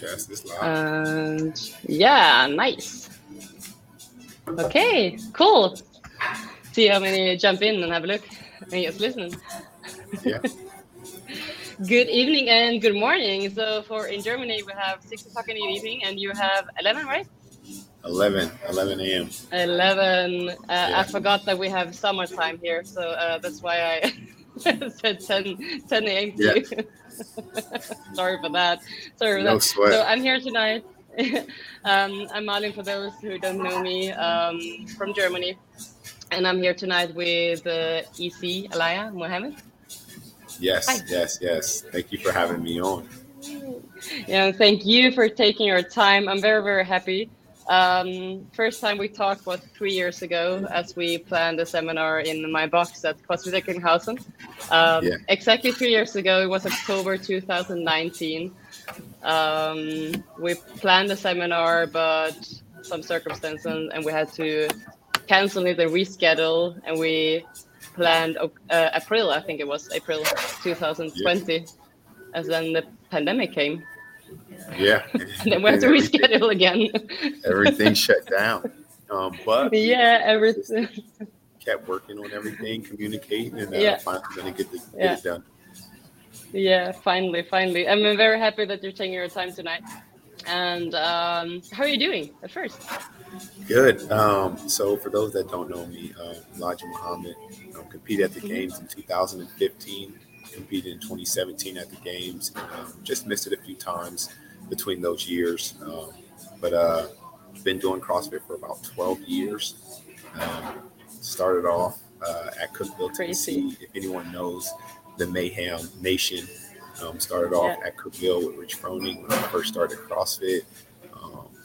Broadcast live. And yeah, nice. Okay, cool. See how many jump in and have a look and just listen. yeah. Good evening and good morning. So for in Germany we have six o'clock in the evening, and you have eleven, right? 11, 11 a.m. Eleven. Uh, Yeah. I forgot that we have summertime here, so uh, that's why I said 10, 10 a.m. Yeah. Sorry for that. Sorry for No that. sweat. So I'm here tonight. um, I'm Malin for those who don't know me um, from Germany. And I'm here tonight with uh, EZ Elijah Muhammad. Yes, Hi. yes, yes. Thank you for having me on. Yeah, thank you for taking your time. I'm very, very happy. Um, first time we talked was three years ago as we planned a seminar in my box at Kostvikenhausen. Um, Yeah. Exactly three years ago, it was October 2019. Um, we planned a seminar, but some circumstances, and we had to cancel it and reschedule, and we planned uh, April, I think it was April 2020, as then the pandemic came. Yeah. Then we have to reschedule again. everything shut down. Um, but yeah, everything. kept working on everything, communicating, and uh, Yeah. finally to get, the, get Yeah. it done. Yeah, finally, finally. I'm very happy that you're taking your time tonight. And um, how are you doing at first? Good. Um, so, for those that don't know me, um, Elijah Muhammad um, competed at the Mhm. games in 2015, competed in 2017 at the games, um, just missed it a few times between those years. Um, but uh, been doing CrossFit for about 12 years. Um, started off uh, at Cookeville, Crazy. Tennessee. If anyone knows the Mayhem Nation, um, started off at Cookeville with Rich Froning when I first started CrossFit.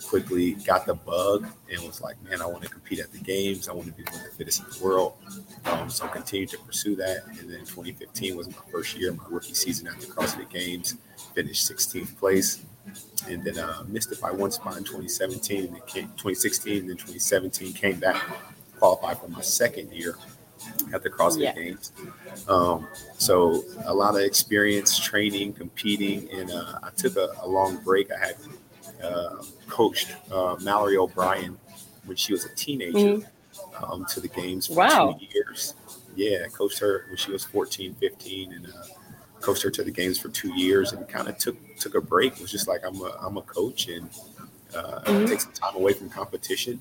Quickly got the bug and was like, man, I want to compete at the games. I want to be one of the fittest in the world. Um, so continued to pursue that. And then 2015 was my first year, my rookie season at the CrossFit Games. Finished 16th place. And then uh, missed it by one spot in 2017. And then came, 2016 and then 2017 came back, qualified for my second year at the CrossFit Yeah. Games. Um, so a lot of experience training, competing, and uh, I took a, a long break. I had uh, coached uh, Mallory O'Brien when she was a teenager um, to the games for Wow. two years. Yeah, coached her when she was 14, 15, and uh, coached her to the games for two years, and kind of took took a break. Was just like I'm a I'm a coach and uh, Mhm. take some time away from competition.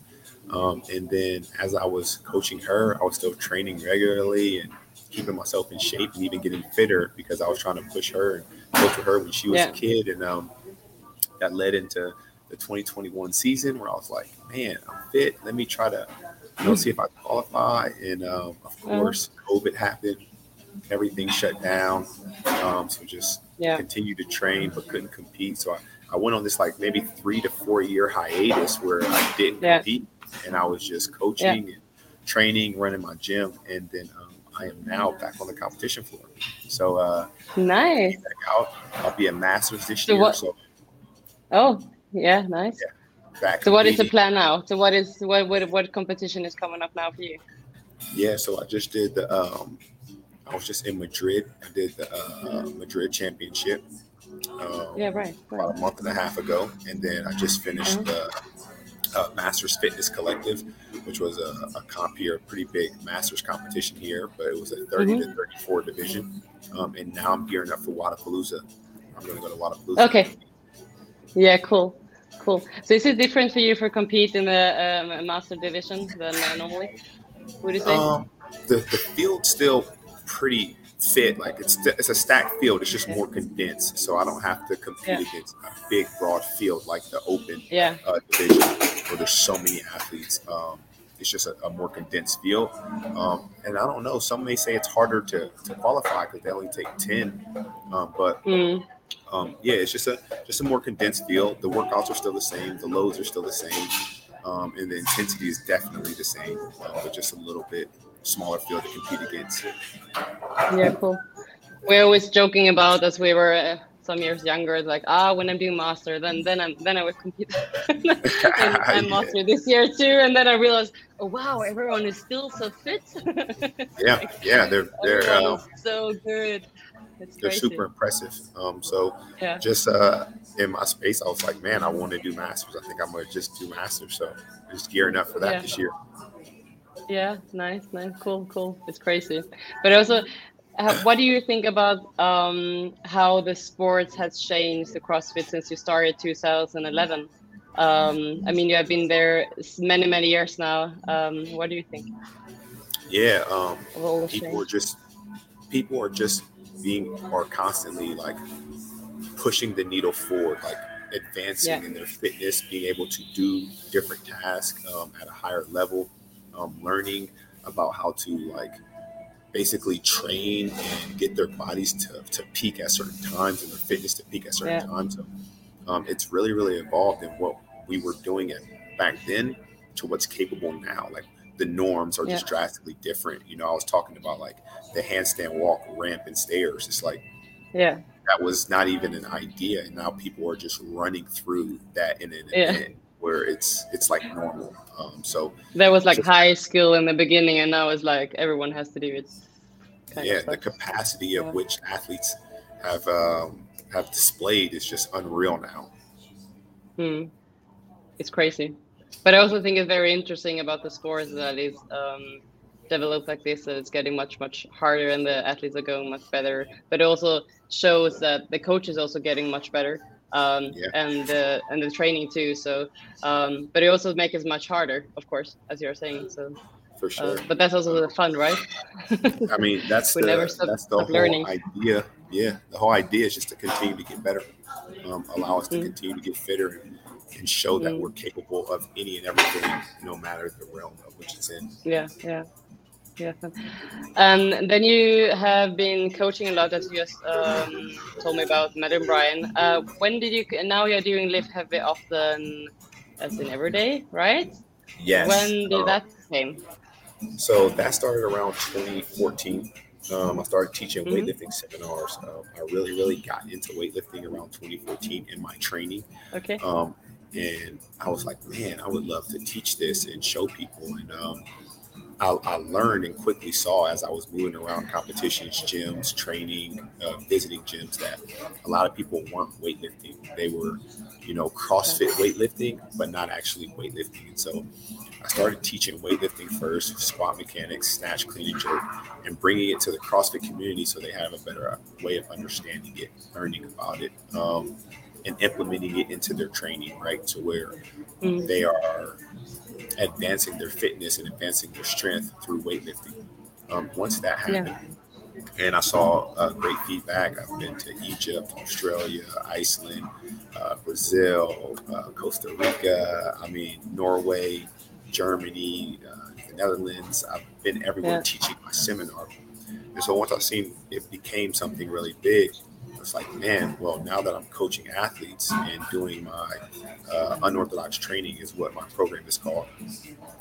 Um, and then as I was coaching her, I was still training regularly and keeping myself in shape and even getting fitter because I was trying to push her and coach her when she was Yeah. a kid. And um, that led into the 2021 season where I was like, man, I'm fit. Let me try to, you know, see if I qualify. And um, of Uh-huh. course, COVID happened. Everything shut down. Um, so just Yeah. continued to train but couldn't compete. So I, I went on this like maybe three to four year hiatus where I didn't Yeah. compete and I was just coaching and training, running my gym, and then um, I am now back on the competition floor. So uh, Nice. back out. I'll be a masters this So year. what- So Oh, yeah, nice. back. So what is the plan now? So what is what what what competition is coming up now for you? Yeah, so I just did the. Um, I was just in Madrid. I did the uh, Madrid Championship. Um, Yeah, right. right. about a month and a half ago, and then I just finished Uh-huh. the uh, Masters Fitness Collective, which was a, a comp here, a pretty big Masters competition here, but it was a 30 Mm-hmm. to 34 division. Um, and now I'm gearing up for Wodapalooza. I'm going to go to Wodapalooza. Okay. Yeah, cool. Cool. So is it different for you for compete in the um, master division than uh, normally? Would you say? Um, the, the field's still pretty fit. Like it's it's a stacked field. It's just more condensed, so I don't have to compete Yeah. against a big, broad field like the open yeah. uh, division where there's so many athletes. Um, it's just a, a more condensed field. Um, and I don't know. Some may say it's harder to, to qualify because they only take ten. Um, but Mm. Um, yeah, it's just a just a more condensed field. The workouts are still the same. The loads are still the same. Um, and the intensity is definitely the same, uh, but just a little bit smaller field to compete against. Yeah, cool. We're always joking about as we were uh, some years younger, like ah, when I'm doing master, then then I'm then I will compete. and I'm Yeah. master this year too, and then I realized, oh wow, everyone is still so fit. Yeah, yeah, they're they're uh, so good. They're super impressive. Um, so yeah. just uh, in my space, I was like, man, I want to do masters. I think I'm gonna just do masters. So just gearing up for that yeah. this year. Yeah, nice, nice, cool, cool. It's crazy, but also, what do you think about um, how the sports has changed the CrossFit since you started 2011? Um, I mean, you have been there many, many years now. Um, what do you think? Yeah, um, people are just people are just being are constantly like pushing the needle forward, like advancing yeah. in their fitness, being able to do different tasks um, at a higher level, um, learning about how to like basically train and get their bodies to, to peak at certain times and their fitness to peak at certain yeah. times. So um, it's really, really evolved in what we were doing it back then to what's capable now. Like the norms are yeah. just drastically different. You know, I was talking about like the handstand walk, ramp, and stairs. It's like, yeah, that was not even an idea, and now people are just running through that in an yeah. event where it's it's like normal. Um, so there was like high skill in the beginning, and now it's like everyone has to do it. Yeah, the capacity of yeah. which athletes have um, have displayed is just unreal now. Hmm. It's crazy, but I also think it's very interesting about the sports that is um, developed like this. That it's getting much much harder, and the athletes are going much better. But it also shows that the coach is also getting much better. Um, yeah. and the and the training too. So, um, but it also makes it much harder, of course, as you're saying. So, for uh, sure. Uh, but that's also the fun, right? I mean, that's the stop, that's the whole learning. idea. Yeah, the whole idea is just to continue to get better, um, allow us to mm. continue to get fitter, and, and show that mm. we're capable of any and everything, no matter the realm of which it's in. Yeah, yeah. Yeah, and then you have been coaching a lot, as you just um, told me about Mallory O'Brien. Uh, when did you? Now you're doing lift heavy often, as in every day, right? Yes. When did uh, that came? So that started around 2014. Um, I started teaching mm-hmm. weightlifting seminars. Uh, I really, really got into weightlifting around 2014 in my training. Okay. Um, and I was like, man, I would love to teach this and show people. And um, I, I, learned and quickly saw as I was moving around competitions, gyms, training, uh, visiting gyms that a lot of people weren't weightlifting. They were, you know, CrossFit weightlifting, but not actually weightlifting. And so I started teaching weightlifting first, squat mechanics, snatch, clean, and jerk, and bringing it to the CrossFit community so they have a better way of understanding it, learning about it, um, and implementing it into their training, right? To where mm. they are advancing their fitness and advancing their strength through weightlifting. Um, once that happened, yeah. and I saw uh, great feedback. I've been to Egypt, Australia, Iceland, uh, Brazil, uh, Costa Rica. I mean, Norway, Germany, uh, the Netherlands. I've been everywhere yeah. teaching my seminar. And so once I seen it became something really big, it's like, man, well, now that I'm coaching athletes and doing my uh, unorthodox training is what my program is called.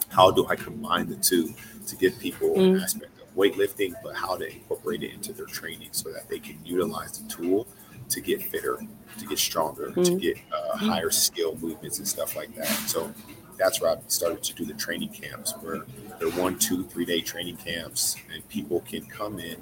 How do I combine the two to give people mm. an aspect of weightlifting, but how to incorporate it into their training so that they can utilize the tool to get fitter, to get stronger, mm. to get uh, higher skill movements and stuff like that. So that's where I started to do the training camps where they're one, two, three day training camps, and people can come in,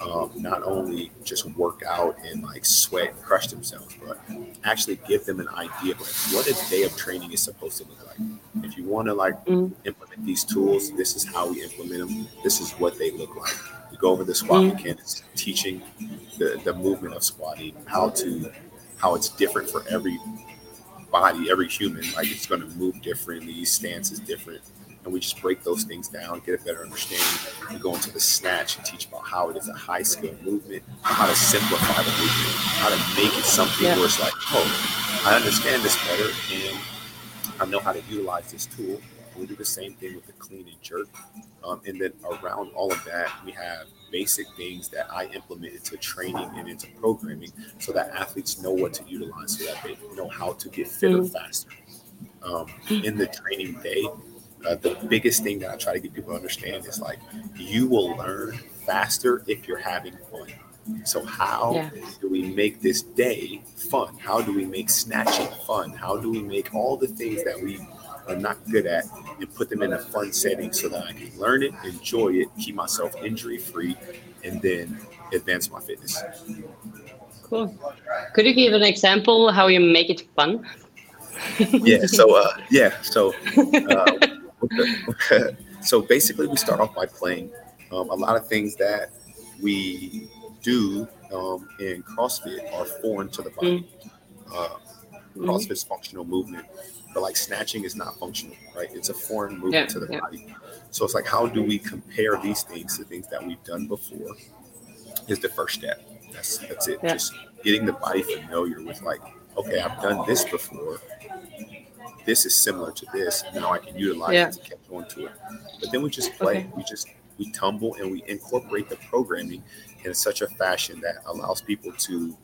um, not only just work out and like sweat and crush themselves, but actually give them an idea of like what a day of training is supposed to look like. If you want to like mm. implement these tools, this is how we implement them. This is what they look like. We go over the squat mm. mechanics, teaching the, the movement of squatting, how to how it's different for every body, every human, like it's going to move differently, stance is different. And we just break those things down, get a better understanding. We go into the snatch and teach about how it is a high skill movement, how to simplify the movement, how to make it something yeah. where it's like, oh, I understand this better and I know how to utilize this tool. We do the same thing with the clean and jerk. Um, and then around all of that, we have basic things that I implement into training and into programming so that athletes know what to utilize so that they know how to get fitter mm. faster. Um, in the training day, uh, the biggest thing that I try to get people to understand is like you will learn faster if you're having fun. So how yeah. do we make this day fun? How do we make snatching fun? How do we make all the things that we are not good at and put them in a fun setting so that I can learn it, enjoy it, keep myself injury free, and then advance my fitness. Cool. Could you give an example how you make it fun? yeah. So uh, yeah. So uh, so basically, we start off by playing um, a lot of things that we do um, in CrossFit are foreign to the body. Mm. Uh, mm-hmm. Functional movement, but like snatching is not functional, right? It's a foreign movement yeah, to the yeah. body. So it's like, how do we compare these things to things that we've done before? Is the first step. That's that's it. Yeah. Just getting the body familiar with like, okay, I've done this before. This is similar to this. Now I can utilize it to catch on to it. But then we just play. Okay. We just we tumble and we incorporate the programming in such a fashion that allows people to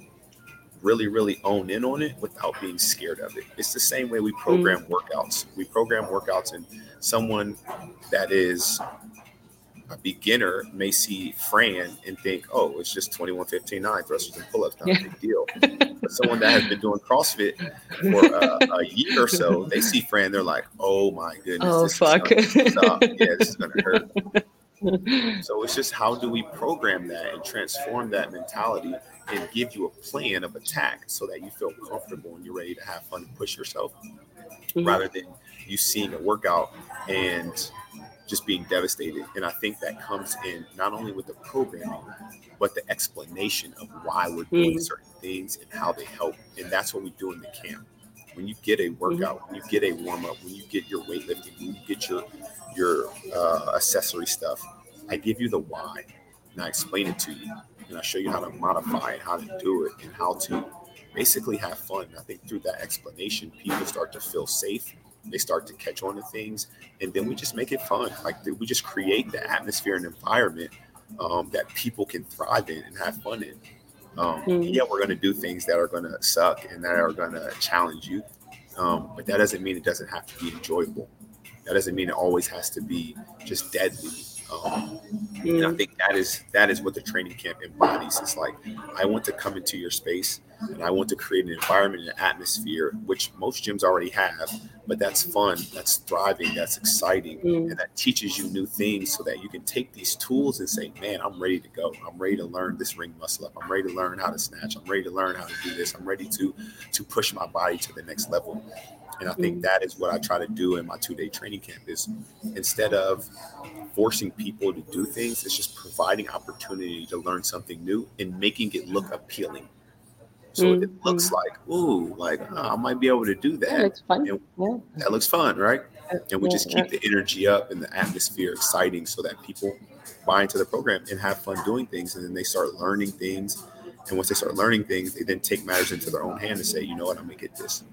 really, really own in on it without being scared of it. It's the same way we program mm. workouts. We program workouts, and someone that is a beginner may see Fran and think, oh, it's just 21, 15, 9 thrusters and pull ups, not yeah. a big deal. but someone that has been doing CrossFit for a, a, year or so, they see Fran, they're like, oh my goodness. Oh, fuck. yeah, this is going to hurt. so it's just how do we program that and transform that mentality and give you a plan of attack so that you feel comfortable and you're ready to have fun and push yourself mm-hmm. rather than you seeing a workout and just being devastated. And I think that comes in not only with the programming, but the explanation of why we're doing mm-hmm. certain things and how they help. And that's what we do in the camp. When you get a mm-hmm. workout, mm-hmm. when you get a warm up, when you get your weightlifting, when you get your your uh, accessory stuff, I give you the why and I explain it to you and I show you how to modify it, how to do it, and how to basically have fun. I think through that explanation, people start to feel safe. They start to catch on to things, and then we just make it fun. Like we just create the atmosphere and environment um, that people can thrive in and have fun in. Um, mm-hmm. Yeah, we're going to do things that are going to suck and that are going to challenge you, um, but that doesn't mean it doesn't have to be enjoyable. That doesn't mean it always has to be just deadly um, and I think that is that is what the training camp embodies. It's like I want to come into your space and I want to create an environment, an atmosphere, which most gyms already have, but that's fun, that's thriving, that's exciting, mm. and that teaches you new things so that you can take these tools and say, Man, I'm ready to go. I'm ready to learn this ring muscle up. I'm ready to learn how to snatch. I'm ready to learn how to do this. I'm ready to to push my body to the next level. And I think that is what I try to do in my two day training camp is instead of forcing people to do things, it's just providing opportunity to learn something new and making it look appealing. So mm-hmm. it looks like, ooh, like oh, I might be able to do that. That looks fun. Yeah. That looks fun, right? And we yeah, just keep yeah. the energy up and the atmosphere exciting so that people buy into the program and have fun doing things. And then they start learning things. And once they start learning things, they then take matters into their own hand and say, you know what, I'm gonna get this.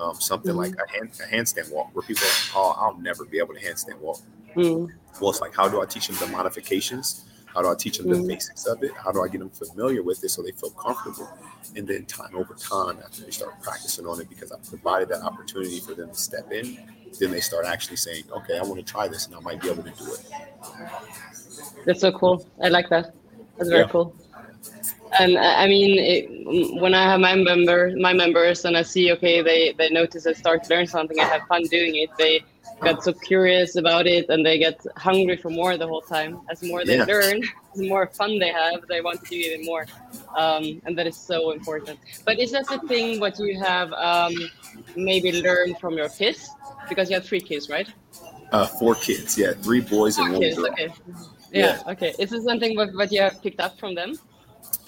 Um, something mm-hmm. like a, hand, a handstand walk where people are like, oh, I'll never be able to handstand walk. Mm. Well, it's like, how do I teach them the modifications? How do I teach them mm. the basics of it? How do I get them familiar with it so they feel comfortable? And then time over time, after they start practicing on it, because I provided that opportunity for them to step in, then they start actually saying, okay, I want to try this and I might be able to do it. That's so cool. I like that. That's very yeah. cool. And I mean, it, when I have my member, my members, and I see, okay, they they notice and start to learn something and have fun doing it. They get so curious about it and they get hungry for more the whole time. As more they yeah. learn, the more fun they have, they want to do even more. Um, and that is so important. But is that the thing what you have um, maybe learned from your kids? Because you have three kids, right? Uh, four kids, yeah, three boys four and one kids, girl. Okay. Yeah, yeah, okay. Is this something what, what you have picked up from them?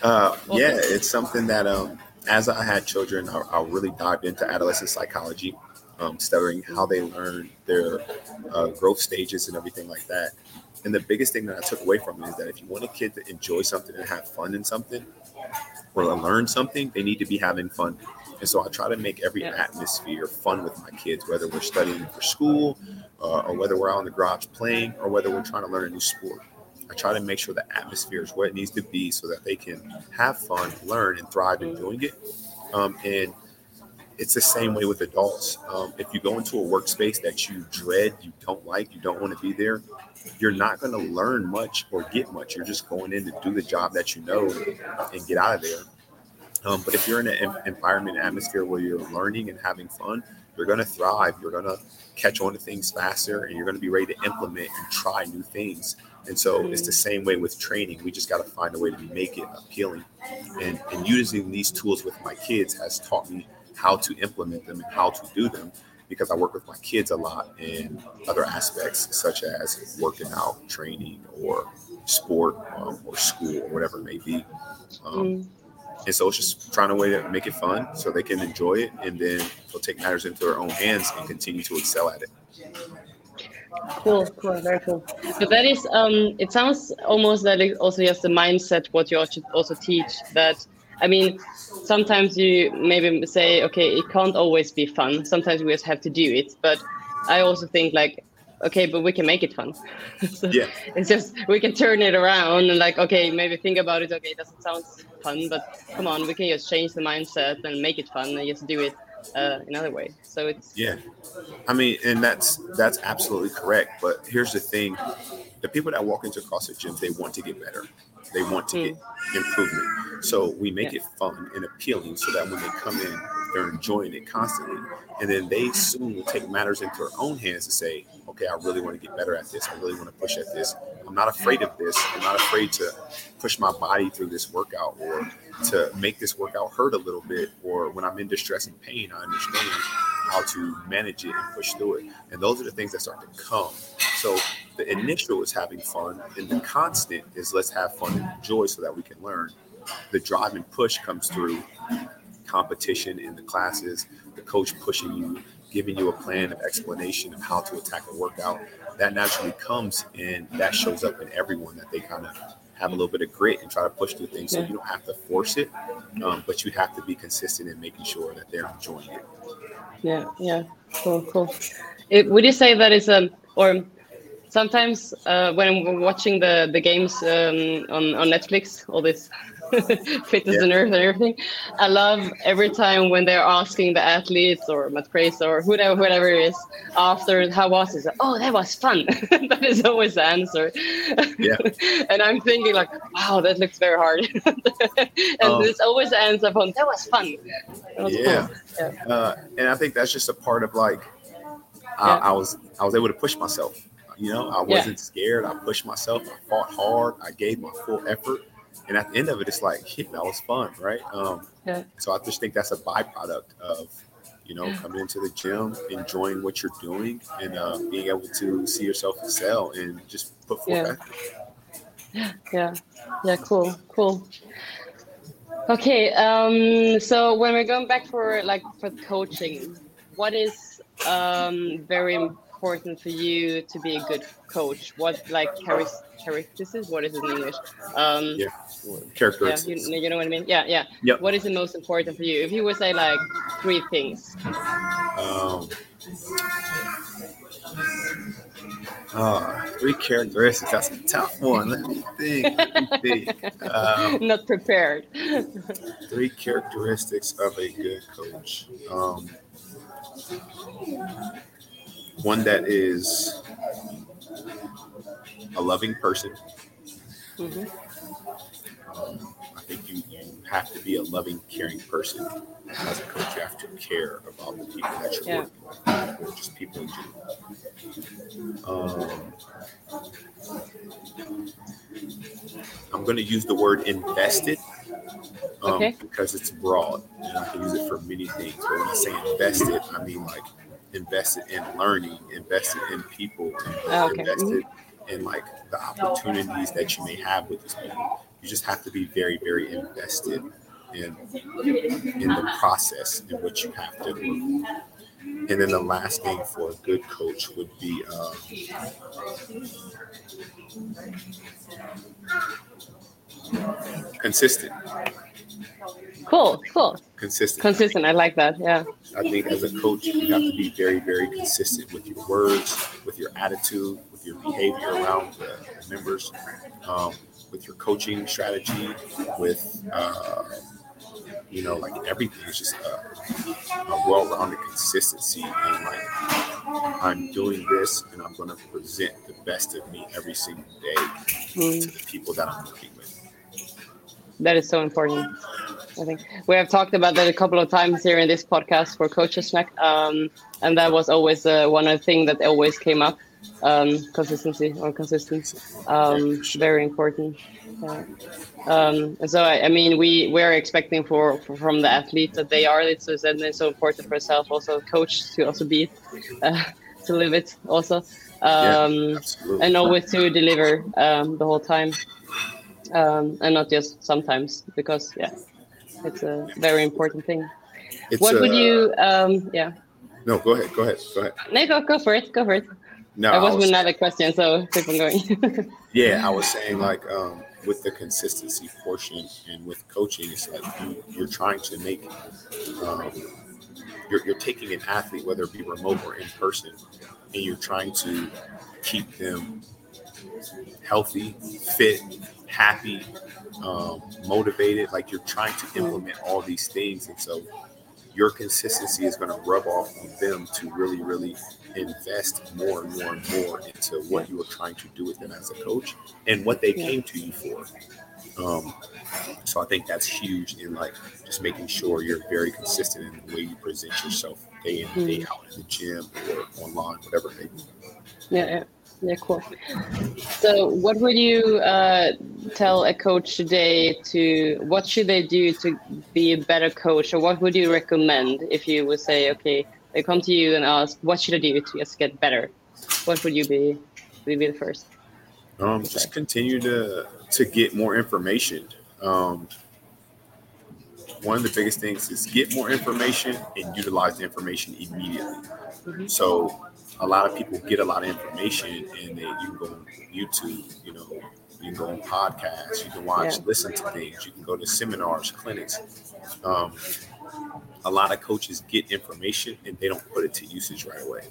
Uh, yeah, it's something that um, as I had children, I, I really dived into adolescent psychology um, studying how they learn their uh, growth stages and everything like that. And the biggest thing that I took away from it is that if you want a kid to enjoy something and have fun in something or learn something, they need to be having fun. And so I try to make every yeah. atmosphere fun with my kids, whether we're studying for school uh, or whether we're out in the garage playing or whether we're trying to learn a new sport. I try to make sure the atmosphere is what it needs to be so that they can have fun, learn, and thrive in doing it. Um, and it's the same way with adults. Um, if you go into a workspace that you dread, you don't like, you don't want to be there, you're not going to learn much or get much. You're just going in to do the job that you know and get out of there. Um, but if you're in an environment, atmosphere where you're learning and having fun, you're going to thrive. You're going to catch on to things faster, and you're going to be ready to implement and try new things. And so mm-hmm. it's the mm. same way with training. We just got to find a way to make it appealing. And, and using these tools with my kids has taught me how to implement them and how to do them because I work with my kids a lot in other aspects, such as working out, training, or sport, um, or school, or whatever it may be. Um, mm. And so it's just trying a way to make it fun so they can enjoy it, and then they'll take matters into their own hands and continue to excel at it. Cool, cool, very cool. But that is, um, it sounds almost that it also just the mindset what you also teach that I mean, sometimes you maybe say, okay, it can't always be fun. Sometimes we just have to do it. But I also think like, okay, but we can make it fun. so yeah. It's just we can turn it around and like, okay, maybe think about it. Okay, it doesn't sound fun, but come on, we can just change the mindset and make it fun and just do it uh, another way. So it's yeah. I mean, and that's that's absolutely correct. But here's the thing: the people that walk into CrossFit gyms, they want to get better. They want to mm. get improvement. So we make yeah. it fun and appealing so that when they come in, they're enjoying it constantly. And then they soon will take matters into their own hands to say, okay, I really want to get better at this. I really want to push at this. I'm not afraid of this. I'm not afraid to push my body through this workout or to make this workout hurt a little bit. Or when I'm in distress and pain, I understand how to manage it and push through it. And those are the things that start to come. So the initial is having fun, and the constant is let's have fun and enjoy so that we can learn. The drive and push comes through competition in the classes, the coach pushing you, giving you a plan of explanation of how to attack a workout. That naturally comes and that shows up in everyone that they kind of have a little bit of grit and try to push through things. So you don't have to force it, um, but you have to be consistent in making sure that they're enjoying it. Yeah, yeah, cool, cool. It, would you say that is a or sometimes uh, when I'm watching the the games um, on on Netflix, all this fitness yeah. and earth and everything. I love every time when they're asking the athletes or Mat Fraser or whoever, whoever it is after how was it? Oh, that was fun. that is always the answer. Yeah. and I'm thinking like, wow, that looks very hard. and um, there's always the answer from that was fun. That was yeah. yeah. Uh, and I think that's just a part of like, I, yeah. I was I was able to push myself. You know, I wasn't scared. I pushed myself. I fought hard. I gave my full effort and at the end of it, it's like, shit, that was fun, right? Um, yeah. So I just think that's a byproduct of, you know, coming into the gym, enjoying what you're doing, and uh, being able to see yourself excel and just put forth yeah. effort. Yeah, yeah, cool, cool. Okay, um, so when we're going back for like for coaching, what is um, very important for you to be a good coach? What like characteristics? What is it in English? Um, yeah characteristics. Yeah, you, you, know what I mean? Yeah, yeah. Yep. What is the most important for you? If you would say like three things. Um, uh, three characteristics. That's a tough one. Let me think. Let me think. Um, Not prepared. three characteristics of a good coach. Um, one that is a loving person. Mm-hmm. Um, I think you, you have to be a loving, caring person as a coach. You have to care about the people that you're yeah. working with, just people in general. Um, I'm going to use the word invested um, okay. because it's broad and I can use it for many things. But when I say invested, I mean like invested in learning, invested in people, oh, okay. invested mm-hmm. in like the opportunities that you may have with these people you just have to be very, very invested in in the process in which you have to move. And then the last thing for a good coach would be um, consistent. Cool, cool. Consistent. Consistent. I like that. Yeah. I think as a coach, you have to be very, very consistent with your words, with your attitude, with your behavior around the, members. Um, with your coaching strategy, with uh, you know, like everything is just a, a well-rounded consistency and like I'm doing this and I'm going to present the best of me every single day mm. to the people that I'm working with. That is so important. I think we have talked about that a couple of times here in this podcast for Coaches Schnack, um, and that was always uh, one of the things that always came up um, consistency or consistency, Um, very important. Yeah. Um, and so I, I, mean, we we're expecting for, for, from the athletes that they are it. So it's so important for yourself, also coach, to also be uh, to live it also, um, yeah, and always to deliver um, the whole time, um, and not just sometimes because yeah, it's a very important thing. It's what a, would you? Um, yeah. No, go ahead. Go ahead. Go ahead. No, go, go for it. Go for it. No, that was, was another question, so keep on going. yeah, I was saying like um, with the consistency portion and with coaching, it's like you, are trying to make, um, you're, you're taking an athlete, whether it be remote or in person, and you're trying to keep them healthy, fit, happy, um, motivated. Like you're trying to implement all these things, and so your consistency is going to rub off on them to really, really invest more and more and more into what you are trying to do with them as a coach and what they came to you for. Um, so I think that's huge in like just making sure you're very consistent in the way you present yourself day in day mm. out in the gym or online, whatever it may be. Yeah, yeah, cool. So, what would you uh, tell a coach today to what should they do to be a better coach, or what would you recommend if you would say, okay, they come to you and ask, "What should I do to just get better?" What would you be? Would be the first? Um, okay. just continue to to get more information. Um, one of the biggest things is get more information and utilize the information immediately. Mm-hmm. So a lot of people get a lot of information and they, you can go on YouTube, you know, you can go on podcasts, you can watch, yeah. listen to things, you can go to seminars, clinics. Um, a lot of coaches get information and they don't put it to usage right away.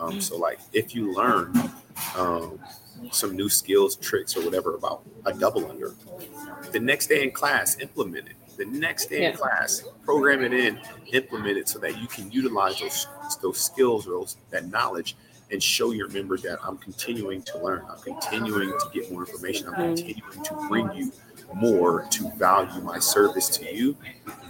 Um, mm. so, like, if you learn um, some new skills, tricks, or whatever about a double under, the next day in class, implement it. The next day yeah. in class, program it in, implement it so that you can utilize those those skills or those, that knowledge and show your members that I'm continuing to learn. I'm continuing to get more information. I'm mm. continuing to bring you more to value my service to you,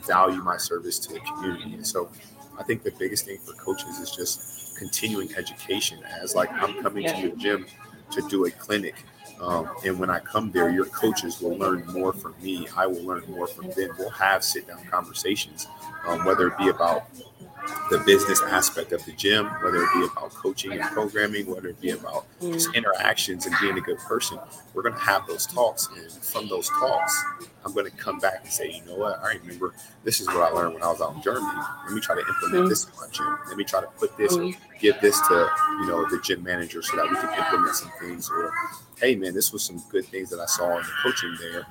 value my service to the community. And so I think the biggest thing for coaches is just continuing education as like I'm coming yeah. to your gym to do a clinic. Um, and when I come there, your coaches will learn more from me. I will learn more from them. We'll have sit down conversations, um, whether it be about the business aspect of the gym, whether it be about coaching and programming, whether it be about just mm. interactions and being a good person, we're going to have those talks. And from those talks, I'm going to come back and say, you know what? I remember this is what I learned when I was out in Germany. Let me try to implement mm-hmm. this in my gym. Let me try to put this, mm-hmm. give this to, you know, the gym manager so that we can implement some things. Or, hey, man, this was some good things that I saw in the coaching there.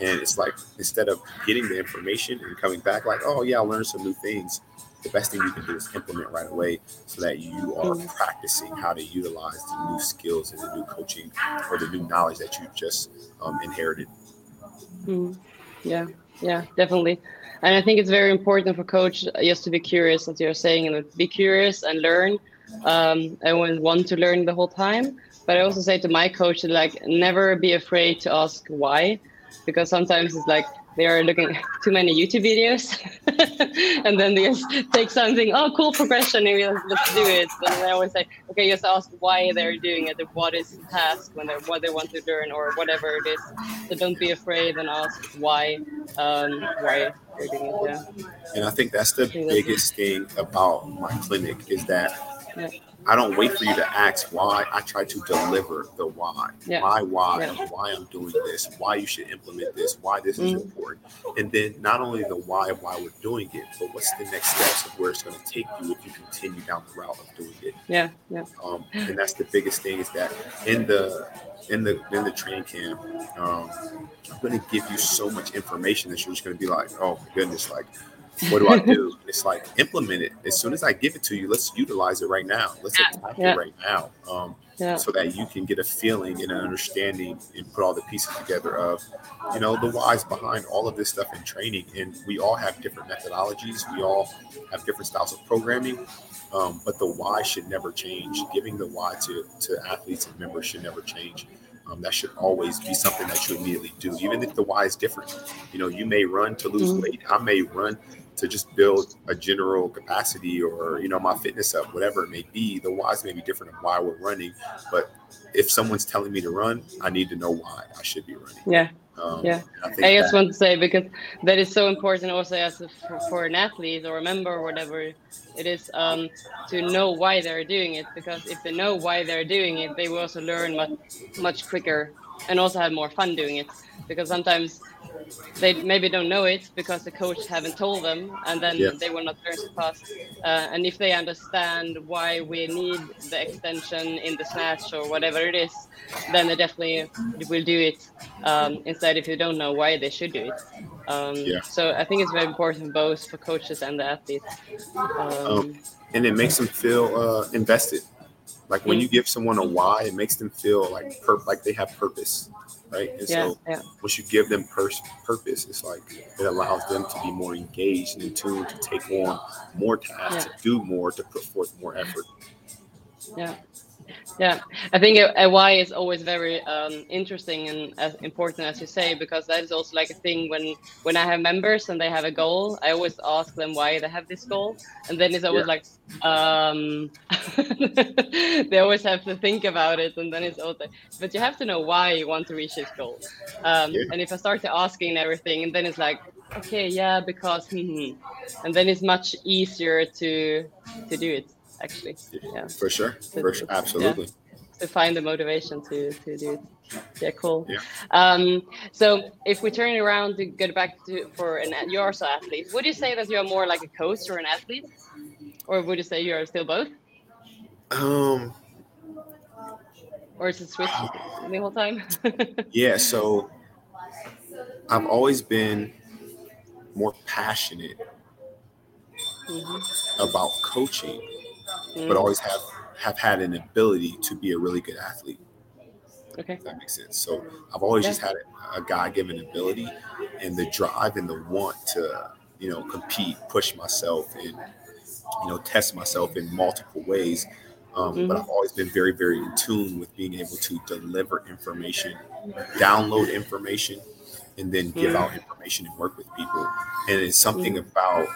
And it's like, instead of getting the information and coming back like, oh, yeah, I learned some new things the best thing you can do is implement right away so that you are practicing how to utilize the new skills and the new coaching or the new knowledge that you just um, inherited. Mm. Yeah, yeah, definitely. And I think it's very important for coach just to be curious, as you're saying, and be curious and learn. Um, and want to learn the whole time. But I also say to my coach, like, never be afraid to ask why, because sometimes it's like they are looking too many YouTube videos, and then they just take something. Oh, cool progression, and we let's do it. And I always say, okay, just ask why they're doing it, what is the task, when they what they want to learn, or whatever it is. So don't be afraid and ask why, um, why they're doing it. Yeah. And I think that's the biggest thing about my clinic is that. Yeah I don't wait for you to ask why. I try to deliver the why. Yeah. Why, why, yeah. why I'm doing this, why you should implement this, why this mm-hmm. is important. And then not only the why why we're doing it, but what's the next steps of where it's going to take you if you continue down the route of doing it. Yeah. Yeah. Um, and that's the biggest thing is that in the in the in the training camp, um, I'm going to give you so much information that you're just going to be like, oh my goodness, like what do I do? it's like implement it as soon as I give it to you. Let's utilize it right now. Let's yeah. attack yeah. it right now, um, yeah. so that you can get a feeling and an understanding and put all the pieces together of, you know, the whys behind all of this stuff in training. And we all have different methodologies. We all have different styles of programming. Um, but the why should never change. Giving the why to, to athletes and members should never change. Um, that should always be something that you immediately do, even if the why is different. You know, you may run to lose mm-hmm. weight. I may run to just build a general capacity or you know my fitness up, whatever it may be. The whys may be different of why we're running, but if someone's telling me to run, I need to know why I should be running. Yeah. Um, yeah, I, I just that, want to say because that is so important also as a, for, for, an athlete or a member or whatever it is um, to know why they're doing it because if they know why they're doing it, they will also learn much much quicker and also have more fun doing it because sometimes they maybe don't know it because the coach haven't told them and then yeah. they will not learn so fast uh, and if they understand why we need the extension in the snatch or whatever it is then they definitely will do it um, instead if you don't know why they should do it. Um, yeah. so i think it's very important both for coaches and the athletes. Um, um and it makes them feel uh, invested. Like when you give someone a why, it makes them feel like per- like they have purpose, right? And yeah, so yeah. once you give them pers- purpose, it's like it allows them to be more engaged and in tune to take on more tasks, yeah. to do more, to put forth more effort. Yeah. Yeah, I think a, a why is always very um, interesting and as important as you say because that is also like a thing when when I have members and they have a goal, I always ask them why they have this goal, and then it's always yeah. like um, they always have to think about it, and then it's also but you have to know why you want to reach this goal. Um, yeah. And if I start to asking everything, and then it's like okay, yeah, because hmm, and then it's much easier to to do it actually. Yeah, for sure, for sure, absolutely. Yeah, to find the motivation to to do it. Yeah, cool. Yeah. Um, so if we turn around to get back to for an you're also athlete, would you say that you're more like a coach or an athlete, or would you say you're still both? Um. Or is it switched the whole time? yeah. So I've always been more passionate mm-hmm. about coaching mm. but always have have had an ability to be a really good athlete. Okay. If that makes sense. So I've always yeah. just had a, a God-given ability and the drive and the want to, you know, compete, push myself, and you know, test myself in multiple ways. Um, mm-hmm. But I've always been very, very in tune with being able to deliver information, download information, and then give out information and work with people. And it's something about,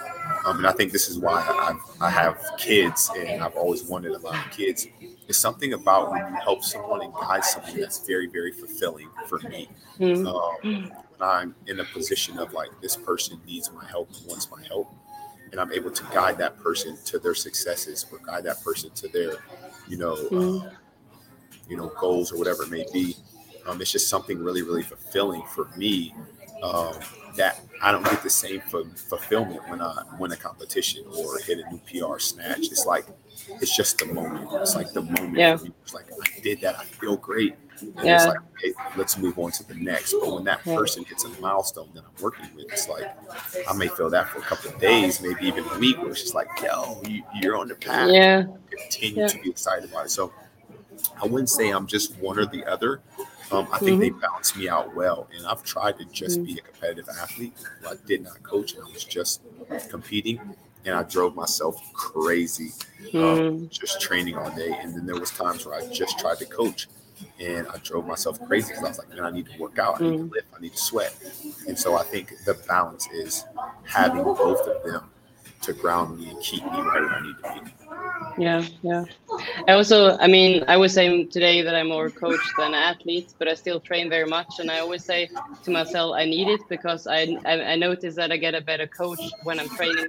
um, and I think this is why I, I have kids and I've always wanted a lot of kids. It's something about when you help someone and guide someone that's very, very fulfilling for me. Mm-hmm. Um, when I'm in a position of like, this person needs my help and wants my help, and I'm able to guide that person to their successes or guide that person to their, you know, mm-hmm. uh, you know, goals or whatever it may be um, it's just something really, really fulfilling for me um, that I don't get the same fulfillment when I win a competition or hit a new PR snatch. It's like it's just the moment. It's like the moment. Yeah. It's like I did that. I feel great. And yeah. it's like, okay, let's move on to the next. But when that person hits a milestone that I'm working with, it's like I may feel that for a couple of days, maybe even a week, where it's just like, yo, you, are on the path. Yeah. Continue yeah. to be excited about it. So I wouldn't say I'm just one or the other. Um, I think mm-hmm. they balance me out well. And I've tried to just mm-hmm. be a competitive athlete. I did not coach, and I was just competing. And I drove myself crazy, um, mm-hmm. just training all day. And then there was times where I just tried to coach, and I drove myself crazy because I was like, man, I need to work out, I need to mm-hmm. lift, I need to sweat. And so I think the balance is having both of them to ground me and keep me right where I need to be. Yeah, yeah. I also, I mean, I was saying today that I'm more coach than athlete, but I still train very much. And I always say to myself, I need it because I, I, I notice that I get a better coach when I'm training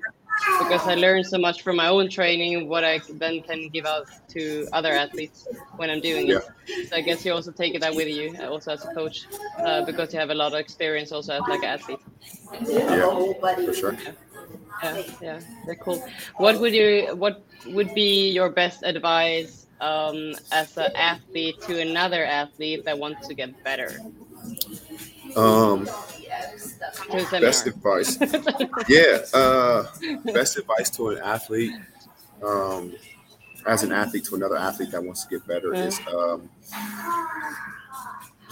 because I learn so much from my own training, what I then can give out to other athletes when I'm doing yeah. it. So I guess you also take that with you, uh, also as a coach, uh, because you have a lot of experience also as like an athlete. Yeah, for sure. Yeah yeah yeah they're cool. What would you what would be your best advice um, as an athlete to another athlete that wants to get better? Um best advice. Yeah uh best advice to an athlete um as an athlete to another athlete that wants to get better yeah. is um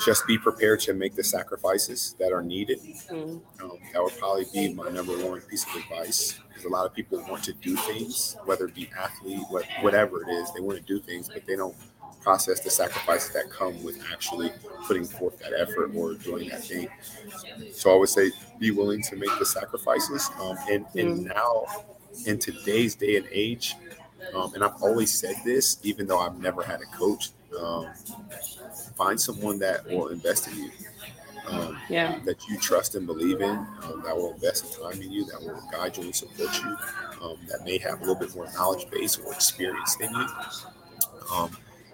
just be prepared to make the sacrifices that are needed. Mm. Um, that would probably be my number one piece of advice. Because a lot of people want to do things, whether it be athlete, what, whatever it is, they want to do things, but they don't process, the sacrifices that come with actually putting forth that effort or doing that thing. So I would say be willing to make the sacrifices. Um, and, and Mm. now in today's day and age, um, and I've always said this, even though I've never had a coach, um, find someone that will invest in you. Um, Yeah. that you trust and believe in, um, that will invest time in you, that will guide you and support you, um, that may have a little bit more knowledge base or experience than you, um,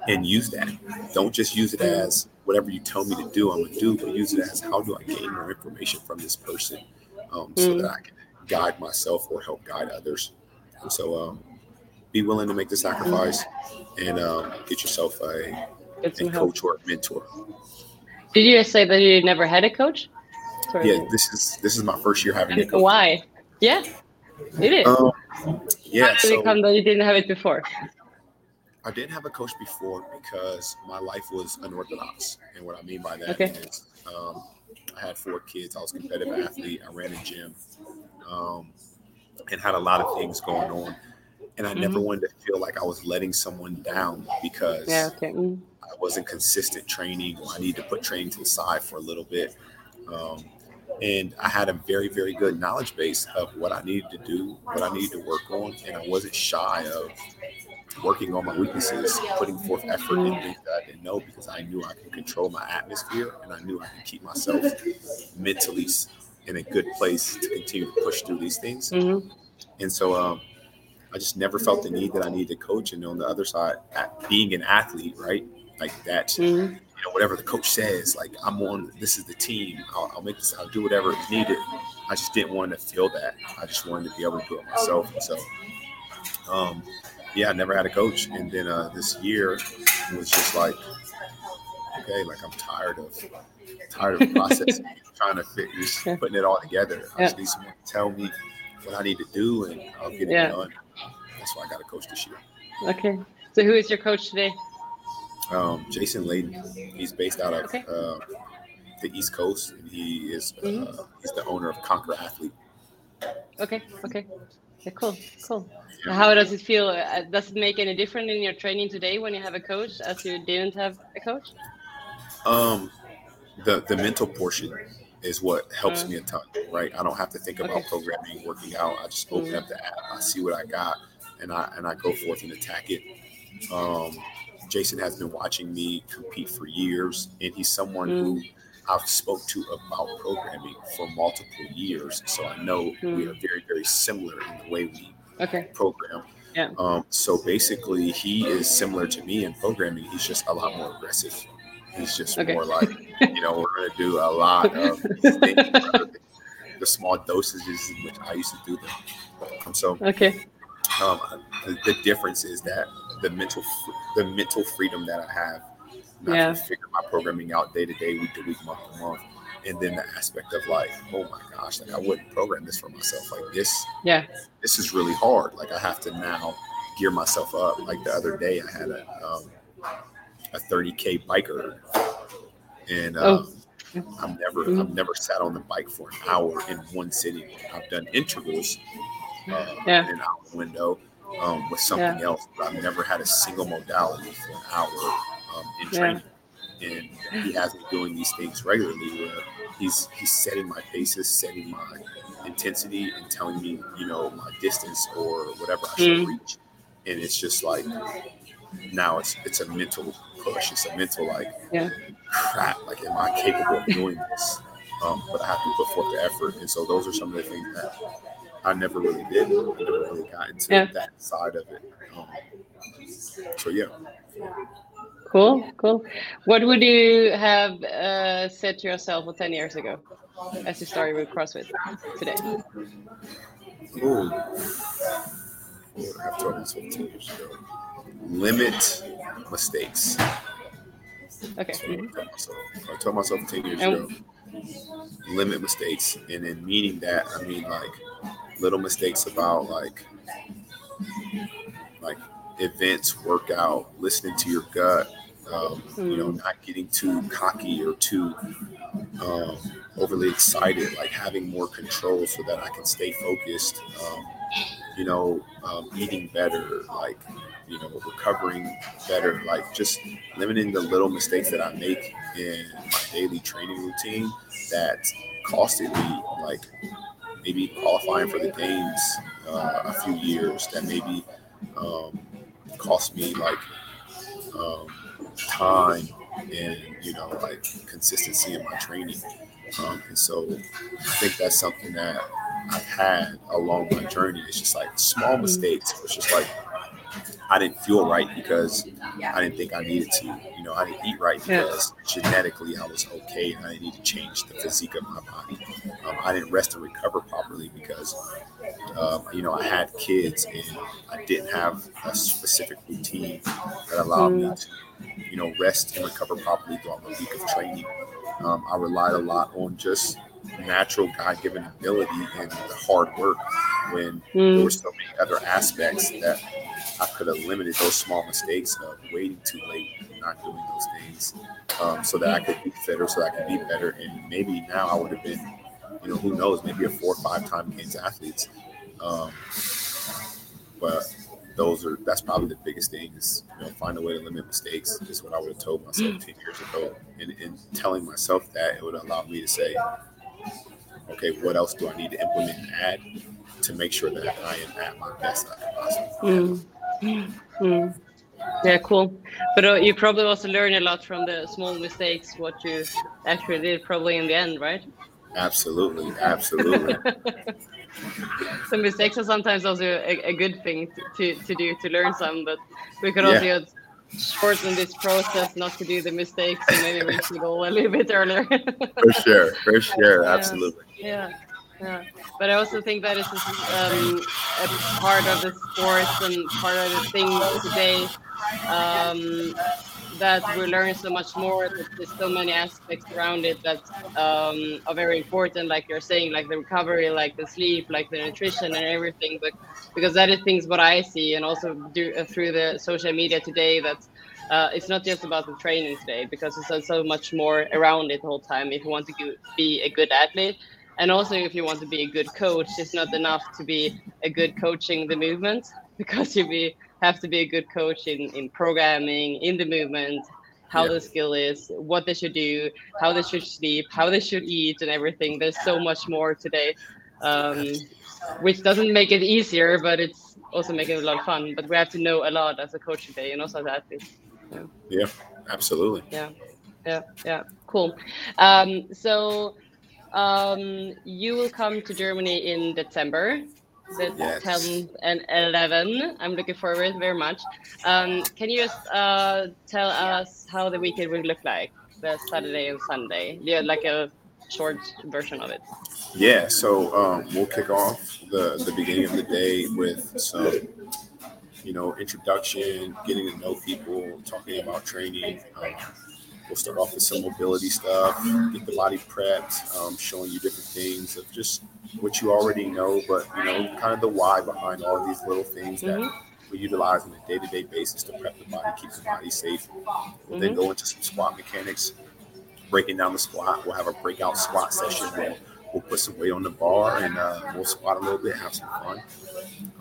and use that. Don't just use it as whatever you tell me to do, I'm gonna do, but use it as how do I gain more information from this person, um, so Mm. that I can guide myself or help guide others. And so, um, be willing to make the sacrifice and um, get yourself a, Get some help. coach or a mentor. Did you say that you never had a coach? Sorry. Yeah, this is this is my first year having a coach. why? Yeah, it is. Um, yeah, How did so it come that you didn't have it before? I didn't have a coach before because my life was unorthodox, and what I mean by that Okay. is, um, I had four kids. I was a competitive athlete. I ran a gym, um, and had a lot of things going on. And I never Mhm. wanted to feel like I was letting someone down because Yeah. Okay. Wasn't consistent training, or I need to put training to the side for a little bit. Um, and I had a very, very good knowledge base of what I needed to do, what I needed to work on, and I wasn't shy of working on my weaknesses, putting forth effort in things that I didn't know because I knew I could control my atmosphere and I knew I could keep myself mentally in a good place to continue to push through these things. Mhm. And so um, I just never felt the need that I needed to coach. And on the other side, at being an athlete, right? Like that, Mhm. you know, whatever the coach says, like I'm on, this is the team. I'll, I'll make this, I'll do whatever is needed. I just didn't want to feel that. I just wanted to be able to do it myself. And so, um, yeah, I never had a coach. And then uh, this year it was just like, okay, like I'm tired of, tired of processing, trying to fit, just putting it all together. I just need someone to tell me what I need to do and I'll get it Yeah. done. That's why I got a coach this year. Okay. So who is your coach today? Um, Jason Leydon, he's based out of Okay. uh, the East Coast, and he is uh, Mhm. he's the owner of Conquer Athlete. Okay. Okay. Yeah, cool. Cool. Yeah. How does it feel? Uh, Does it make any difference in your training today when you have a coach as you didn't have a coach? Um, the the mental portion is what helps Mm. me a ton, right? I don't have to think about Okay. programming, working out. I just open Mm. up the app, I see what I got, and I and I go forth and attack it. Um, Jason has been watching me compete for years, and he's someone Mm. who I've spoke to about programming for multiple years. So I know we Mm. are very very similar in the way we Okay. program. Yeah. Um, so basically, he is similar to me in programming. He's just a lot more aggressive. He's just Okay. more like, you know, we're going to do a lot of the small dosages in which I used to do them. So Okay. um, the, the difference is that the mental the mental freedom that I have, not Yeah. to figure my programming out day to day, week to week, month to month, and then the aspect of like, oh my gosh, like I wouldn't program this for myself. Like this, Yeah. this is really hard. Like I have to now gear myself up. Like the other day, I had a um, a 30k biker, and Oh. um, I've never Mhm. I've never sat on the bike for an hour in one sitting. I've done intervals uh, Yeah. in an hour window um, with something Yeah. else, but I've never had a single modality for an hour um, in Yeah. training. And he has me doing these things regularly where he's he's setting my paces, setting my intensity, and telling me, you know, my distance or whatever I should Mm. reach. And it's just like now it's it's a mental push. It's a mental like Yeah. crap. Like, am I capable of doing this? Um, but I have to put forth the effort. And so those are some of the things that I never really did. I never really got into Yeah. that side of it. Um, so yeah. Cool. Cool. What would you have uh, said to yourself 10 years ago as you started with CrossFit today? Ooh. What I have told myself 10 years ago? Limit mistakes. Okay. That's what I told myself. I told myself 10 years And- ago. Limit mistakes. And in meaning that, I mean like little mistakes about like like events, workout, listening to your gut, um, you know, not getting too cocky or too um, overly excited, like having more control so that I can stay focused. Um, you know, um, eating better, like, you know, recovering better, like just limiting the little mistakes that I make in my daily training routine that costed me like maybe qualifying for the games uh, a few years that maybe um, cost me like um, time and you know like consistency in my training. Um, and so i think that's something that i've had along my journey. It's just like small mm-hmm. mistakes. It's just like I didn't feel right because I didn't think I needed to. You know, I didn't eat right because yeah. genetically I was okay and I didn't need to change the physique of my body. Um, I didn't rest and recover properly because, um, you know, I had kids and I didn't have a specific routine that allowed mm. me to, you know, rest and recover properly throughout my week of training. Um, I relied a lot on just natural God-given ability and the hard work when mm. there were so many other aspects that I could have limited those small mistakes of waiting too late not doing those things um, so that I could be fitter, so I could be better. And maybe now I would have been, you know, who knows, maybe a four or five time games athlete. Um, but those are that's probably the biggest thing is you know find a way to limit mistakes is what I would have told myself 10 years ago and, and telling myself that it would allow me to say okay what else do I need to implement and add to make sure that I am at my best I can possibly mm. Mm. Yeah, cool. But uh, you probably also learn a lot from the small mistakes, what you actually did probably in the end, right? Absolutely, absolutely. so mistakes are sometimes also a, a good thing to, to, to, do to learn some, but we could also yeah. shorten this process not to do the mistakes and maybe reach the goal a little bit earlier. for sure, for sure, absolutely. Yeah. Yeah. But I also think that is um, a part of the sports and part of the thing today um, that we learn so much more. That there's so many aspects around it that um, are very important, like you're saying, like the recovery, like the sleep, like the nutrition and everything. But because that is things what I see, and also do, uh, through the social media today, that uh, it's not just about the training today because there's so much more around it the whole time. If you want to be a good athlete, and also if you want to be a good coach it's not enough to be a good coaching the movement because you be have to be a good coach in in programming in the movement how yeah. the skill is what they should do how they should sleep how they should eat and everything. There's so much more today um, which doesn't make it easier but it's also making it a lot of fun. But we have to know a lot as a coach today and also as athletes yeah, yeah absolutely. Yeah yeah yeah. Cool. Um, so um, you will come to Germany in December, the yes. 10th and 11th. I'm looking forward very much. Um, can you just uh, tell us how the weekend will look like, the Saturday and Sunday? Yeah, like a short version of it. Yeah, so um, we'll kick off the, the beginning of the day with some, you know, introduction, getting to know people, talking about training. Um, We'll start off with some mobility stuff, get the body prepped, um, showing you different things of just what you already know, but you know, kind of the why behind all of these little things mm-hmm. that we utilize on a day-to-day basis to prep the body, keep the body safe. We'll mm-hmm. then go into some squat mechanics, breaking down the squat. We'll have a breakout squat session. We'll, we'll put some weight on the bar and uh, we'll squat a little bit, have some fun.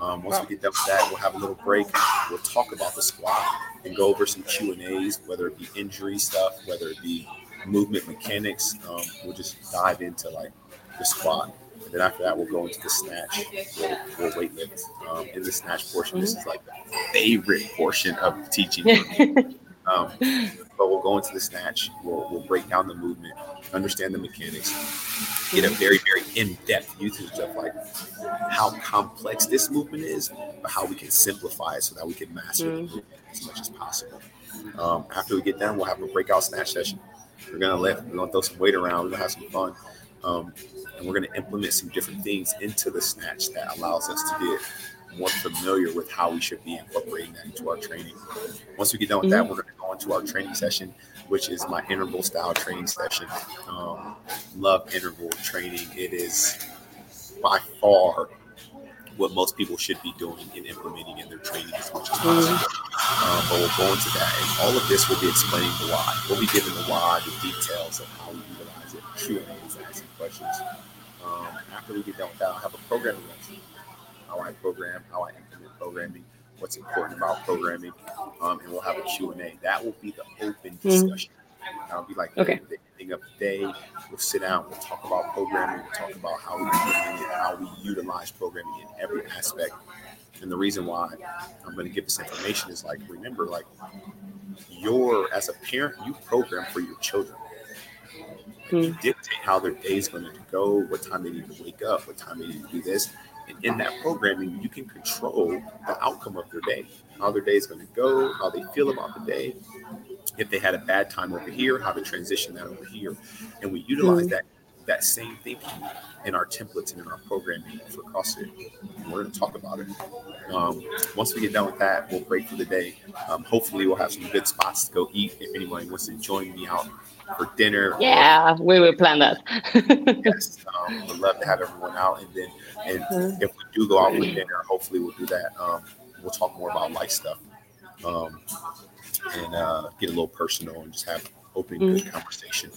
Um, once we get done with that, we'll have a little break. We'll talk about the squat and go over some Q and A's, whether it be injury stuff, whether it be movement mechanics. Um, we'll just dive into like the squat, and then after that, we'll go into the snatch. We'll, we'll weight lift. Um, in the snatch portion, this is like the favorite portion of teaching. Um, but we'll go into the snatch. We'll, we'll break down the movement, understand the mechanics, get a very, very in-depth usage of like how complex this movement is, but how we can simplify it so that we can master mm. the movement as much as possible. Um, after we get done, we'll have a breakout snatch session. We're gonna lift. We're gonna throw some weight around. We're gonna have some fun, um, and we're gonna implement some different things into the snatch that allows us to get more familiar with how we should be incorporating that into our training. Once we get done with mm-hmm. that, we're going to go into our training session, which is my interval style training session. Um, love interval training. It is by far what most people should be doing and implementing in their training as much as possible. Mm-hmm. Um, but we'll go into that, and all of this will be explaining the why. We'll be giving the why, the details of how we utilize it, Q and A's, asking questions. Um, after we get done with that, I'll have a programming lesson how I program, how I implement programming, what's important about programming, um, and we'll have a Q&A. That will be the open Mm-hmm. discussion. I'll be like, Okay. the ending of the day, we'll sit down, we'll talk about programming, we'll talk about how we implement it, how we utilize programming in every aspect. And the reason why I'm going to give this information is like, remember, like, you're as a parent, you program for your children. You dictate how their day is going to go, what time they need to wake up, what time they need to do this. And in that programming, you can control the outcome of their day, how their day is going to go, how they feel about the day, if they had a bad time over here, how to transition that over here. And we utilize that that same thinking in our templates and in our programming for CrossFit. And we're going to talk about it. Um, once we get done with that, we'll break for the day. Um, hopefully, we'll have some good spots to go eat. If anyone wants to join me out for dinner, Yeah, we will plan that. yes, um, would love to have everyone out. And then, and if we do go out for dinner, hopefully we'll do that. Um, we'll talk more about life stuff um, and uh, get a little personal and just have open, good conversation.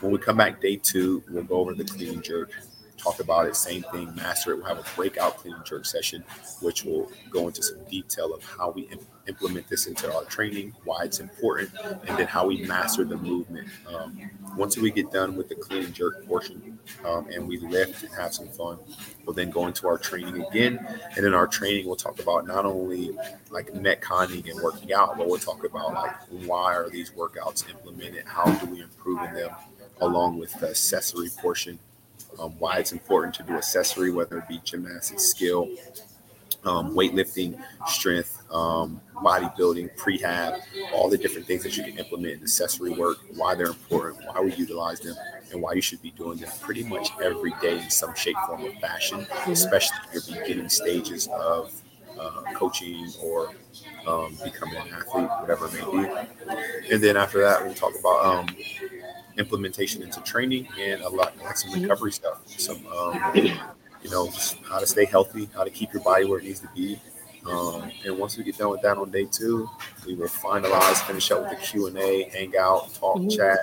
When we come back day two, we'll go over the clean jerk, talk about it, same thing, master it. We'll have a breakout clean jerk session, which will go into some detail of how we im- implement this into our training, why it's important, and then how we master the movement. Um, once we get done with the clean and jerk portion um, and we lift and have some fun, we'll then go into our training again. And in our training, we'll talk about not only like metconning and working out, but we'll talk about like why are these workouts implemented? How do we improve in them? Along with the accessory portion, um, why it's important to do accessory, whether it be gymnastics, skill, um, weightlifting, strength, um, bodybuilding, prehab, all the different things that you can implement in accessory work, why they're important, why we utilize them, and why you should be doing them pretty much every day in some shape, form, or fashion, especially your beginning stages of uh, coaching or um, becoming an athlete, whatever it may be. And then after that, we'll talk about um, implementation into training and a lot like some recovery stuff, some um, you know, just how to stay healthy, how to keep your body where it needs to be. Um, and once we get done with that on day two, we will finalize, finish up with the Q and A, hang out, talk, Mhm. chat.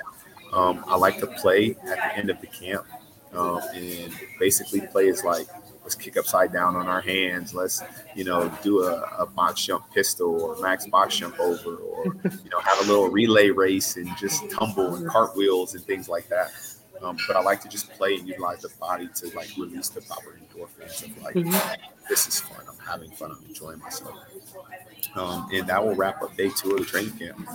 Um, I like to play at the end of the camp, um, and basically play is like let's kick upside down on our hands. Let's you know do a, a box jump pistol or max box jump over, or you know have a little relay race and just tumble and cartwheels and things like that. Um, but I like to just play and utilize the body to like release the proper endorphins of like Mhm. this is fun. I'm having fun. I'm enjoying myself. Um, and that will wrap up day two of the training camp.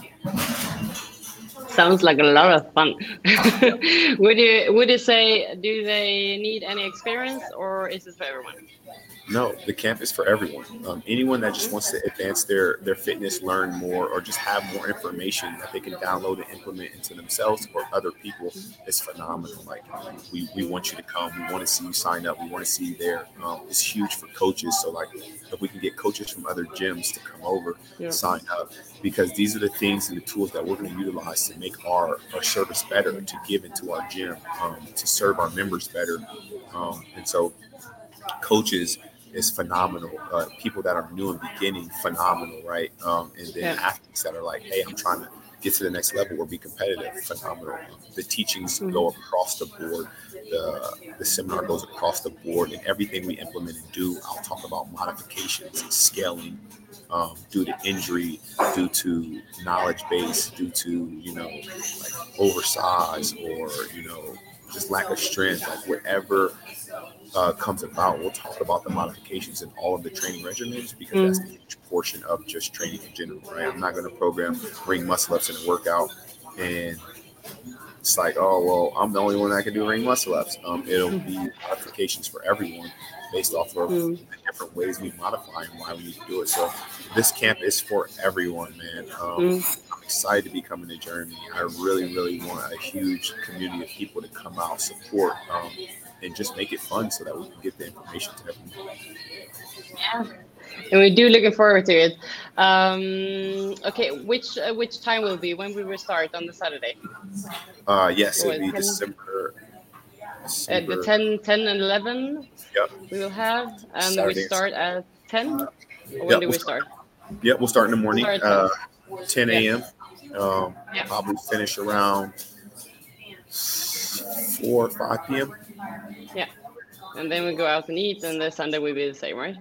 Sounds like a lot of fun. would you would you say do they need any experience or is it for everyone? No, the camp is for everyone. Um, anyone that just wants to advance their their fitness, learn more, or just have more information that they can download and implement into themselves or other people is phenomenal. Like we, we want you to come. We want to see you sign up. We want to see you there. Um, it's huge for coaches. So like if we can get coaches from other gyms to come over, Yeah. sign up, because these are the things and the tools that we're going to utilize to make our, our service better, to give into our gym, um, to serve our members better. Um, and so coaches is phenomenal. Uh, people that are new and beginning, phenomenal, right? Um, and then Yeah. athletes that are like, hey, I'm trying to get to the next level or be competitive, phenomenal. The teachings go across the board. The, the seminar goes across the board, and everything we implement and do, I'll talk about modifications, scaling, um, due to injury, due to knowledge base, due to you know like oversize or you know just lack of strength, like whatever uh, comes about, we'll talk about the modifications in all of the training regimens because that's the huge portion of just training in general, right? I'm not going to program ring muscle ups in a workout and it's like, oh well, I'm the only one that can do ring muscle ups. Um, it'll be modifications for everyone based off of Mm. the different ways we modify and why we need to do it. So this camp is for everyone, man. Um, Mm. I'm excited to be coming to Germany. I really, really want a huge community of people to come out, support, um, and just make it fun so that we can get the information to everyone. Yeah. And we do looking forward to it. Um, okay, which uh, which time will be? When we will start on the Saturday? Uh, yes, it'll be ten- December. At the December 10, 10 and 11 Yep. we will have, and Saturday. we start at 10? Or when Yeah, do we'll we start- start? Yeah, we'll start in the morning, at uh, 10 a.m. Um, Yeah. Probably finish around 4 or 5 p.m. and then we go out and eat, and the Sunday will be the same, right?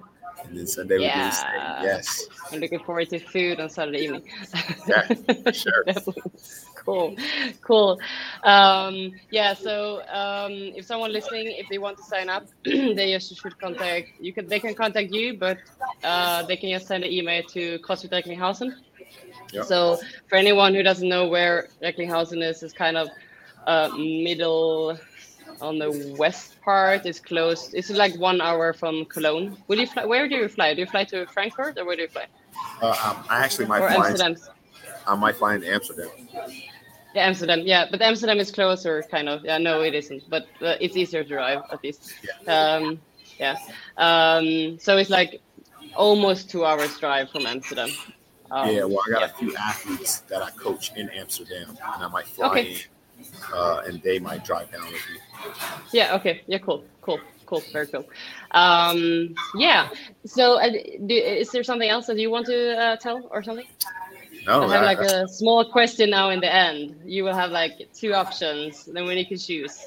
And then Sunday Yeah. will be the same. Yes. I'm looking forward to food on Saturday evening. Yeah, sure. cool, cool. Um, yeah. So um, if someone listening, if they want to sign up, they just should contact. You can. They can contact you, but uh, they can just send an email to CrossFit Recklinghausen. Yep. So for anyone who doesn't know where Recklinghausen is, it's kind of uh, middle on the west part. It's close. It's like one hour from Cologne. Will you fly? Where do you fly? Do you fly to Frankfurt or where do you fly? Uh, um, I actually might Or fly. Amsterdam? I might fly in Amsterdam. Yeah, Amsterdam. Yeah, but Amsterdam is closer, kind of. Yeah, no, it isn't, but uh, it's easier to drive at least. Um, yeah. Um, so it's like almost two hours drive from Amsterdam. Um, yeah, well, I got yeah. a few athletes that I coach in Amsterdam, and I might fly Okay. in, uh, and they might drive down with me. Yeah. Okay. Yeah. Cool. Cool. Cool. Very cool. Um, yeah. So, uh, do, is there something else that you want to uh, tell or something? No, I have I- like a small question now in the end. You will have like two options, then we need to choose.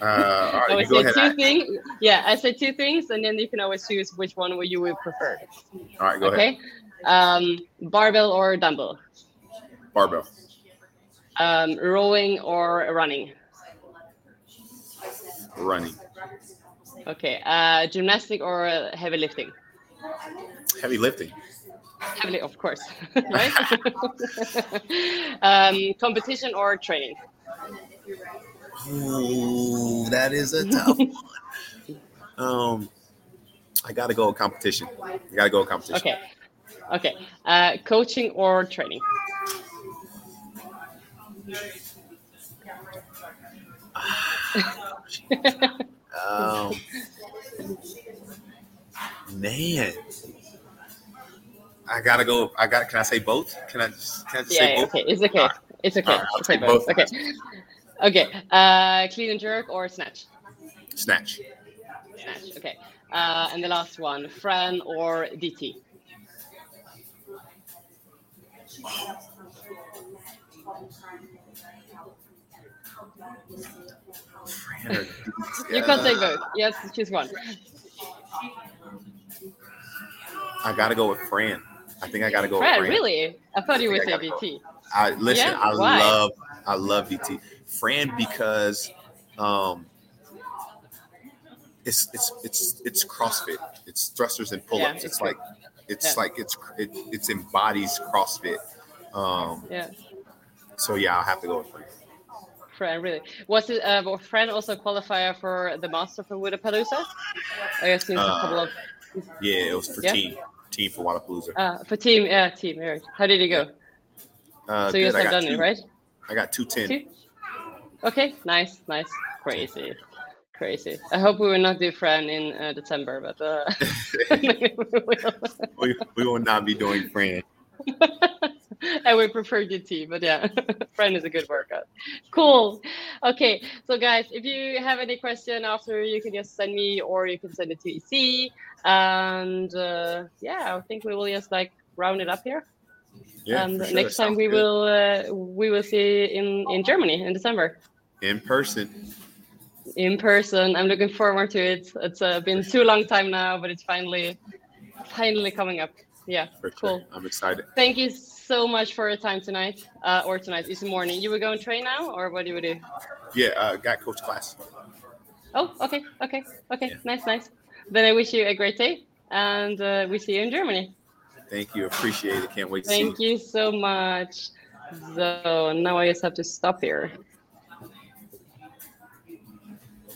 uh, all I you go say ahead. two All things. Yeah, I say two things, and then you can always choose which one you would prefer. right, go ahead. okay. Um, barbell or dumbbell? Barbell, Um, rowing or running? running, Okay. Uh, gymnastic or uh, heavy lifting? heavy lifting, Heavily, of course, right? um, competition or training? Ooh, that is a tough one. Um, I gotta go with competition. I gotta go with competition. Okay. Okay. Uh, coaching or training? Um, man, I gotta go. I got. Can I say both? Can I? Just, can I just yeah, say yeah, both? okay. It's okay. Right. It's okay. Right, I'll Say both. both. Okay. Okay. Uh, clean and jerk or snatch? Snatch. Snatch. Okay. Uh, and the last one, Fran or DT? You can take both. Yes, choose one. I gotta go with Fran. I think I gotta go Fran, with Fran. really? I thought you I would think say I go. DT. I listen. Yeah? I Why? love. I love DT. Fran because um, it's it's it's it's CrossFit. It's thrusters and pull-ups. Yeah, it's it's like it's Yeah. like it's it, it's embodies CrossFit. Um, Yeah. so yeah, I'll have to go with Fran. Fran, really. Was it? Uh, Fran also qualifier for the Master for Wodapalooza? I guess there's a Uh, couple of Yeah, it was for Yeah? team team for Wodapalooza. uh, for team. Yeah, team. Right. How did it go? Uh, so you I have done it, right? I got two ten. Two? Okay, nice, nice, crazy, crazy. I hope we will not do Fran in uh, December, but uh, we will. we, we will not be doing Fran. I would prefer DT, but yeah, Fran is a good workout. Cool. Okay, so guys, if you have any question after, you can just send me or you can send it to EZ. And uh, yeah, I think we will just like round it up here. Yeah, and sure. next time we good. will uh, we will see in in Germany in December. in person. in person. I'm looking forward to it. It's uh, been too long time now, but it's finally, finally coming up. Yeah, For sure. cool. I'm excited. Thank you so much for your time tonight, uh, or tonight. It's morning. You will go and train now, or what do you do? Yeah, uh, got coach class. Oh, okay, okay, okay. Yeah. Nice, nice. Then I wish you a great day, and uh, we see you in Germany. Thank you. Appreciate it. Can't wait to see Thank you so much. So now I just have to stop here.